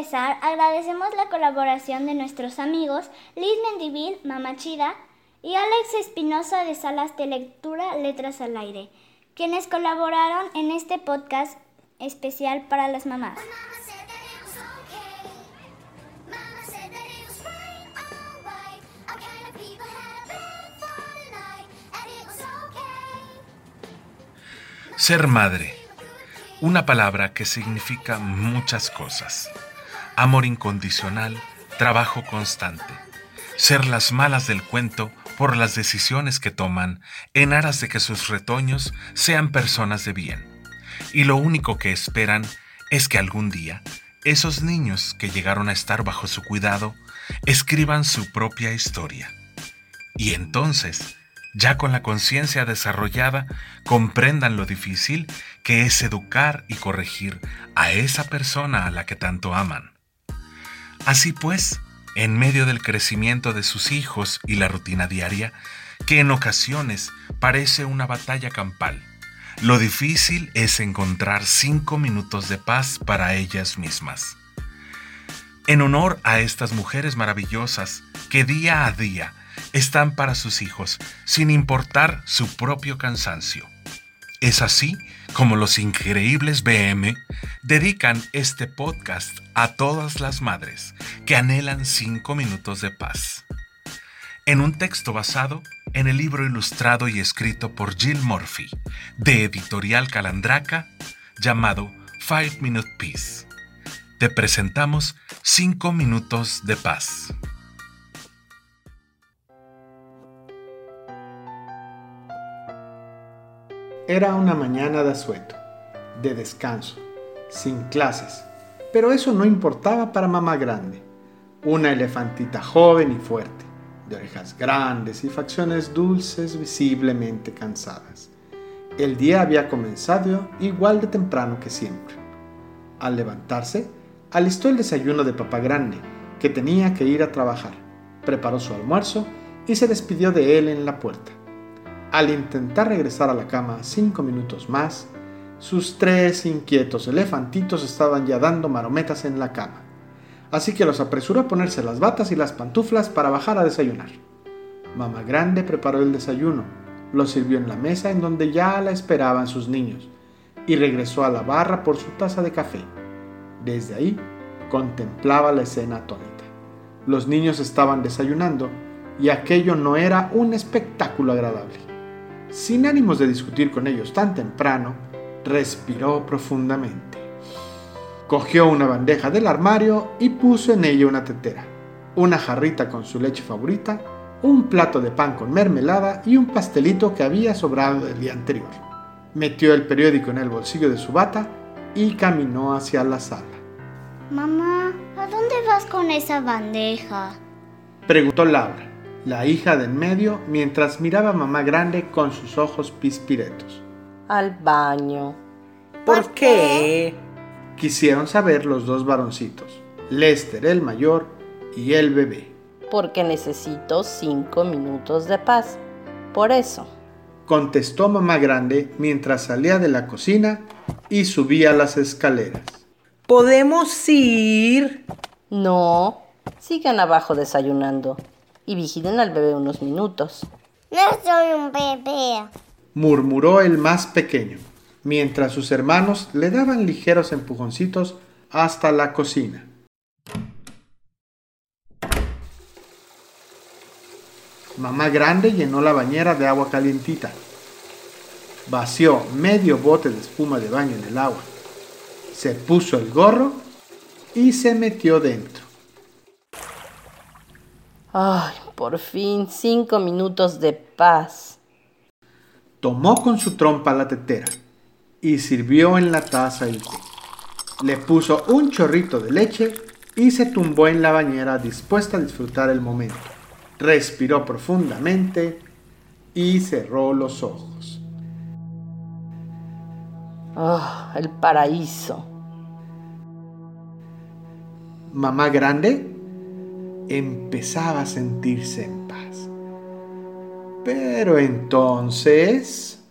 empezar, agradecemos la colaboración de nuestros amigos Liz Mendivil, Mama Chida, y Alex Espinosa de Salas de Lectura Letras al Aire, quienes colaboraron en este podcast especial para las mamás. Ser madre. Una palabra que significa muchas cosas. Amor incondicional, trabajo constante. Ser las malas del cuento por las decisiones que toman en aras de que sus retoños sean personas de bien. Y lo único que esperan es que algún día esos niños que llegaron a estar bajo su cuidado escriban su propia historia. Y entonces ya con la conciencia desarrollada, comprendan lo difícil que es educar y corregir a esa persona a la que tanto aman. Así pues, en medio del crecimiento de sus hijos y la rutina diaria, que en ocasiones parece una batalla campal, lo difícil es encontrar cinco minutos de paz para ellas mismas. En honor a estas mujeres maravillosas que día a día están para sus hijos, sin importar su propio cansancio. Es así como los increíbles BM dedican este podcast a todas las madres que anhelan cinco minutos de paz. En un texto basado en el libro ilustrado y escrito por Jill Murphy, de Editorial Calandraca, llamado Five Minute Peace. Te presentamos cinco minutos de paz. Era una mañana de asueto, de descanso, sin clases, pero eso no importaba para mamá grande, una elefantita joven y fuerte, de orejas grandes y facciones dulces visiblemente cansadas. El día había comenzado igual de temprano que siempre. Al levantarse, alistó el desayuno de papá grande, que tenía que ir a trabajar, preparó su almuerzo y se despidió de él en la puerta. Al intentar regresar a la cama cinco minutos más, sus tres inquietos elefantitos estaban ya dando marometas en la cama, así que los apresuró a ponerse las batas y las pantuflas para bajar a desayunar. Mamá Grande preparó el desayuno, lo sirvió en la mesa en donde ya la esperaban sus niños, y regresó a la barra por su taza de café. Desde ahí, contemplaba la escena atónita. Los niños estaban desayunando y aquello no era un espectáculo agradable. Sin ánimos de discutir con ellos tan temprano, respiró profundamente. Cogió una bandeja del armario y puso en ella una tetera, una jarrita con su leche favorita, un plato de pan con mermelada y un pastelito que había sobrado del día anterior. Metió el periódico en el bolsillo de su bata y caminó hacia la sala. Mamá, ¿a dónde vas con esa bandeja? Preguntó Laura la hija de en medio, mientras miraba a mamá grande con sus ojos pispiretos. Al baño. ¿Por qué? Quisieron saber los dos varoncitos, Lester el mayor y el bebé. Porque necesito cinco minutos de paz. Por eso. Contestó mamá grande mientras salía de la cocina y subía las escaleras. ¿Podemos ir? No, sigan abajo desayunando y vigilen al bebé unos minutos. No soy un bebé, murmuró el más pequeño, mientras sus hermanos le daban ligeros empujoncitos hasta la cocina. Mamá grande llenó la bañera de agua calientita. Vació medio bote de espuma de baño en el agua. Se puso el gorro y se metió dentro. Ay, por fin, cinco minutos de paz. Tomó con su trompa la tetera y sirvió en la taza el té. Le puso un chorrito de leche y se tumbó en la bañera dispuesta a disfrutar el momento. Respiró profundamente y cerró los ojos. ¡Ah, el paraíso! Mamá grande empezaba a sentirse en paz. Pero entonces...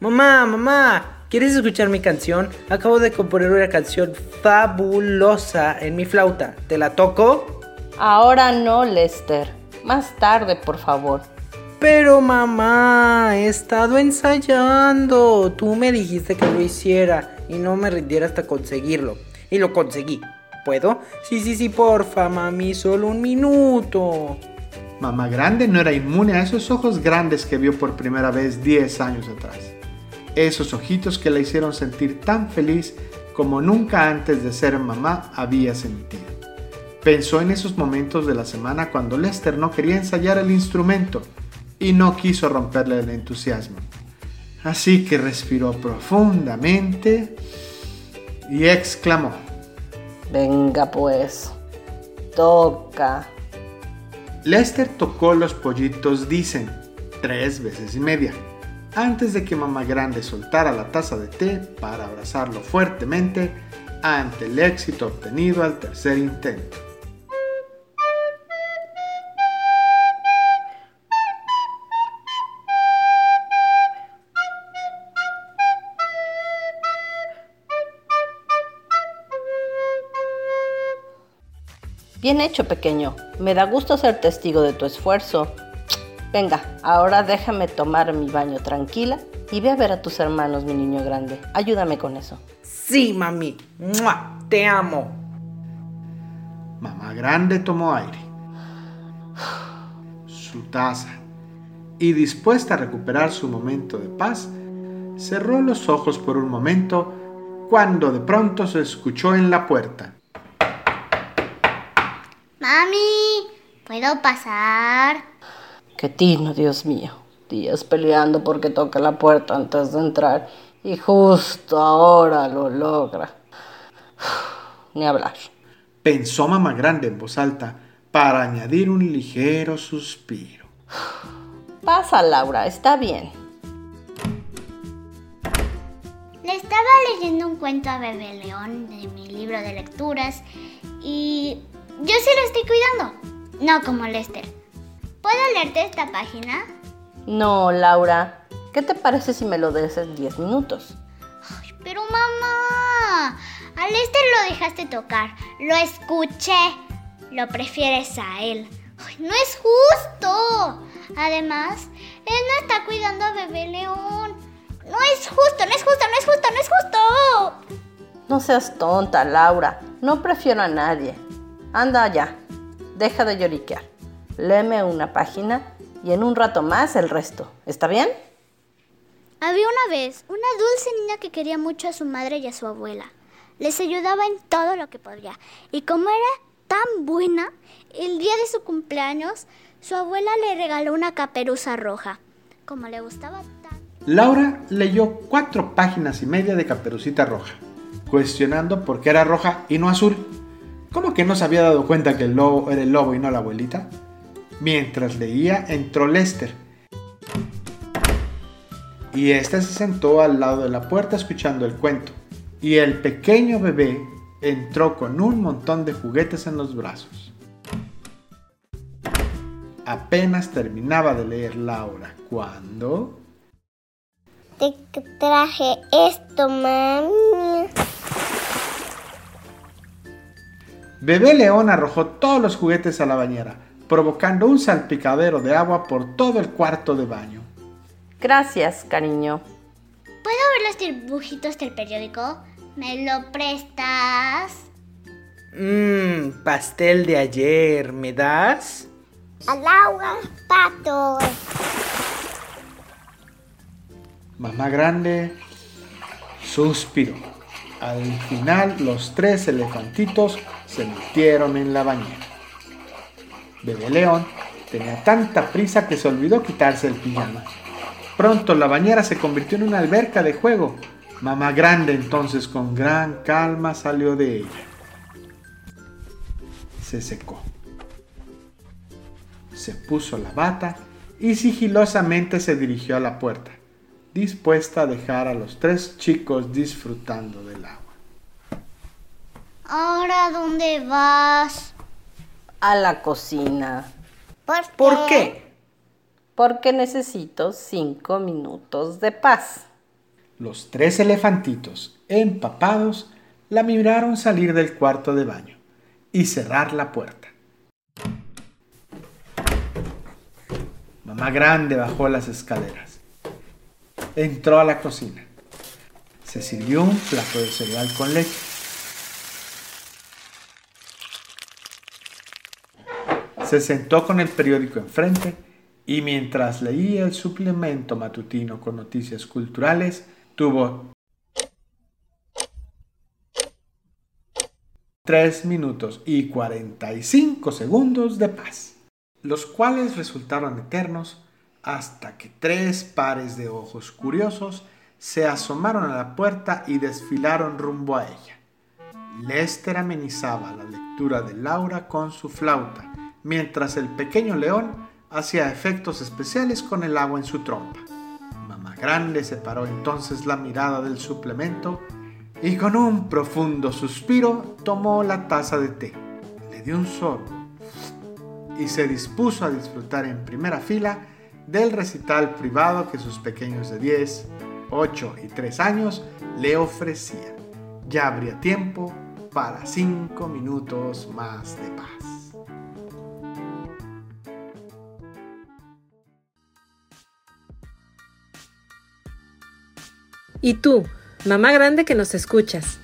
Mamá, mamá, ¿Quieres escuchar mi canción? Acabo de componer una canción fabulosa en mi flauta. ¿Te la toco? Ahora no, Lester. Más tarde, por favor. Pero mamá, he estado ensayando. Tú me dijiste que lo hiciera y no me rindiera hasta conseguirlo. Y lo conseguí. ¿Puedo? Sí, sí, sí, porfa, mami, solo un minuto. Mamá Grande no era inmune a esos ojos grandes que vio por primera vez 10 años atrás. Esos ojitos que la hicieron sentir tan feliz como nunca antes de ser mamá había sentido. Pensó en esos momentos de la semana cuando Lester no quería ensayar el instrumento y no quiso romperle el entusiasmo. Así que respiró profundamente y exclamó. Venga pues, toca. Lester tocó los pollitos, dicen, tres veces y media, antes de que mamá grande soltara la taza de té para abrazarlo fuertemente ante el éxito obtenido al tercer intento. Bien hecho, pequeño. Me da gusto ser testigo de tu esfuerzo. Venga, ahora déjame tomar mi baño tranquila y ve a ver a tus hermanos, mi niño grande. Ayúdame con eso. Sí, mami. ¡Mua! Te amo. Mamá grande tomó aire, su taza, y dispuesta a recuperar su momento de paz, cerró los ojos por un momento cuando de pronto se escuchó en la puerta. Mami, ¿puedo pasar? Qué tino, Dios mío. Días peleando porque toca la puerta antes de entrar y justo ahora lo logra. Ni hablar. Pensó mamá grande en voz alta para añadir un ligero suspiro. Pasa, Laura, está bien. Le estaba leyendo un cuento a Bebé León de mi libro de lecturas y yo sí lo estoy cuidando. No como Lester. ¿Puedo leerte esta página? No, Laura. ¿Qué te parece si me lo des en 10 minutos? Ay, pero mamá, a Lester lo dejaste tocar. Lo escuché. Lo prefieres a él. Ay, no es justo. Además, él no está cuidando a Bebé León. No es justo, no es justo, no es justo, no es justo. No seas tonta, Laura. No prefiero a nadie. Anda ya. Deja de lloriquear. Léeme una página y en un rato más el resto. ¿Está bien? Había una vez una dulce niña que quería mucho a su madre y a su abuela. Les ayudaba en todo lo que podía. Y como era tan buena, el día de su cumpleaños, su abuela le regaló una caperuza roja. Como le gustaba tanto. Laura leyó cuatro páginas y media de Caperucita Roja, cuestionando por qué era roja y no azul. ¿Cómo que no se había dado cuenta que el lobo era el lobo y no la abuelita? Mientras leía, entró Lester. Y éste se sentó al lado de la puerta escuchando el cuento. Y el pequeño bebé entró con un montón de juguetes en los brazos. Apenas terminaba de leer Laura cuando... Te traje esto, mami. Bebé León arrojó todos los juguetes a la bañera, provocando un salpicadero de agua por todo el cuarto de baño. Gracias, cariño. ¿Puedo ver los dibujitos del periódico? ¿Me lo prestas? Mmm, pastel de ayer. ¿Me das? Al agua, patos. Mamá Grande suspiró. Al final los tres elefantitos se metieron en la bañera. Bebé León tenía tanta prisa que se olvidó quitarse el pijama. Pronto la bañera se convirtió en una alberca de juego. Mamá Grande entonces con gran calma salió de ella. Se secó. Se puso la bata y sigilosamente se dirigió a la puerta, dispuesta a dejar a los tres chicos disfrutando del agua. ¿Ahora dónde vas? A la cocina. ¿Por qué? ¿Por qué? Porque necesito cinco minutos de paz. Los tres elefantitos, empapados, la miraron salir del cuarto de baño y cerrar la puerta. Mamá Grande bajó las escaleras. Entró a la cocina. Se sirvió un plato de cereal con leche. Se sentó con el periódico enfrente y mientras leía el suplemento matutino con noticias culturales, tuvo tres minutos y 45 segundos de paz, los cuales resultaron eternos hasta que tres pares de ojos curiosos se asomaron a la puerta y desfilaron rumbo a ella. Lester amenizaba la lectura de Laura con su flauta, mientras el pequeño león hacía efectos especiales con el agua en su trompa. Mamá Grande separó entonces la mirada del suplemento y con un profundo suspiro tomó la taza de té, le dio un sorbo y se dispuso a disfrutar en primera fila del recital privado que sus pequeños de 10, 8 y 3 años le ofrecían. Ya habría tiempo para 5 minutos más de paz. ¿Y tú, mamá grande que nos escuchas?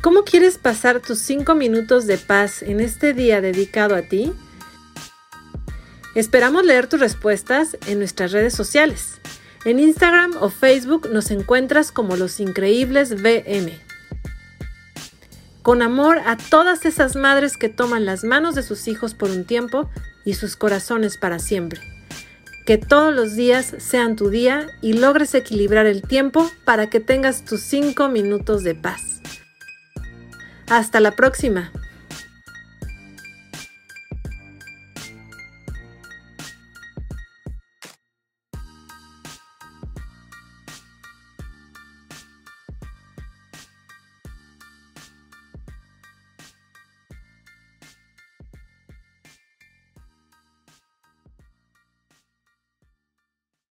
¿Cómo quieres pasar tus 5 minutos de paz en este día dedicado a ti? Esperamos leer tus respuestas en nuestras redes sociales. En Instagram o Facebook nos encuentras como Los Increíbles BM. Con amor a todas esas madres que toman las manos de sus hijos por un tiempo y sus corazones para siempre. Que todos los días sean tu día y logres equilibrar el tiempo para que tengas tus 5 minutos de paz. Hasta la próxima.